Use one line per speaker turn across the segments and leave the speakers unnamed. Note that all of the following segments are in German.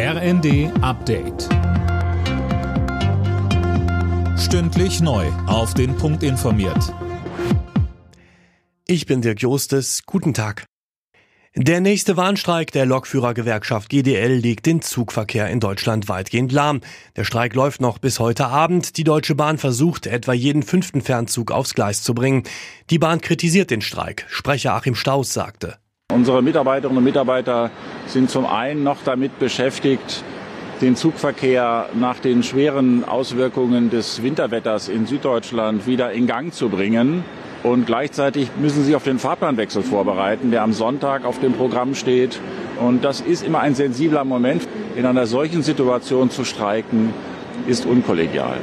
RND Update. Stündlich neu. Auf den Punkt informiert.
Ich bin Dirk Jostes. Guten Tag. Der nächste Warnstreik der Lokführergewerkschaft GDL legt den Zugverkehr in Deutschland weitgehend lahm. Der Streik läuft noch bis heute Abend. Die Deutsche Bahn versucht, etwa jeden fünften Fernzug aufs Gleis zu bringen. Die Bahn kritisiert den Streik. Sprecher Achim Staus sagte.
Unsere Mitarbeiterinnen und Mitarbeiter sind zum einen noch damit beschäftigt, den Zugverkehr nach den schweren Auswirkungen des Winterwetters in Süddeutschland wieder in Gang zu bringen. Und gleichzeitig müssen sie auf den Fahrplanwechsel vorbereiten, der am Sonntag auf dem Programm steht. Und das ist immer ein sensibler Moment. In einer solchen Situation zu streiken, ist unkollegial.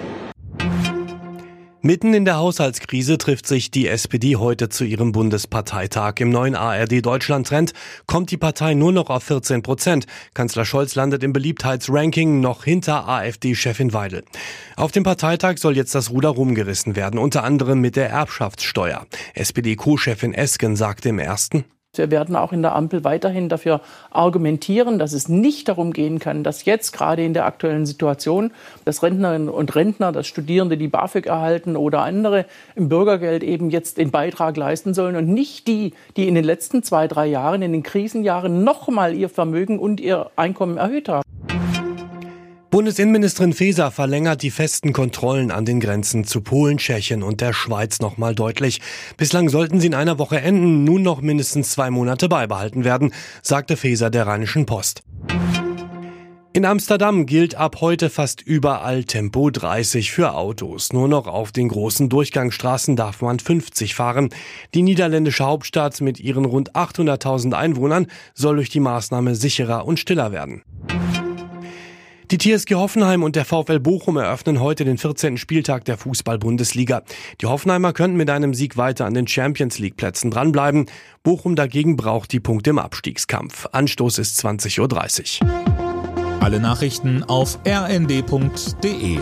Mitten in der Haushaltskrise trifft sich die SPD heute zu ihrem Bundesparteitag. Im neuen ARD Deutschland Trend kommt die Partei nur noch auf 14 Prozent. Kanzler Scholz landet im Beliebtheitsranking noch hinter AfD-Chefin Weidel. Auf dem Parteitag soll jetzt das Ruder rumgerissen werden, unter anderem mit der Erbschaftssteuer. SPD-Co-Chefin Esken sagte im ersten,
wir werden auch in der Ampel weiterhin dafür argumentieren, dass es nicht darum gehen kann, dass jetzt gerade in der aktuellen Situation, dass Rentnerinnen und Rentner, dass Studierende, die BAföG erhalten oder andere im Bürgergeld eben jetzt den Beitrag leisten sollen und nicht die, die in den letzten zwei, drei Jahren, in den Krisenjahren nochmal ihr Vermögen und ihr Einkommen erhöht haben.
Bundesinnenministerin Faeser verlängert die festen Kontrollen an den Grenzen zu Polen, Tschechien und der Schweiz nochmal deutlich. Bislang sollten sie in einer Woche enden, nun noch mindestens zwei Monate beibehalten werden, sagte Faeser der Rheinischen Post. In Amsterdam gilt ab heute fast überall Tempo 30 für Autos. Nur noch auf den großen Durchgangsstraßen darf man 50 fahren. Die niederländische Hauptstadt mit ihren rund 800.000 Einwohnern soll durch die Maßnahme sicherer und stiller werden. Die TSG Hoffenheim und der VfL Bochum eröffnen heute den 14. Spieltag der Fußball-Bundesliga. Die Hoffenheimer könnten mit einem Sieg weiter an den Champions League Plätzen dranbleiben. Bochum dagegen braucht die Punkte im Abstiegskampf. Anstoß ist 20.30 Uhr.
Alle Nachrichten auf rnd.de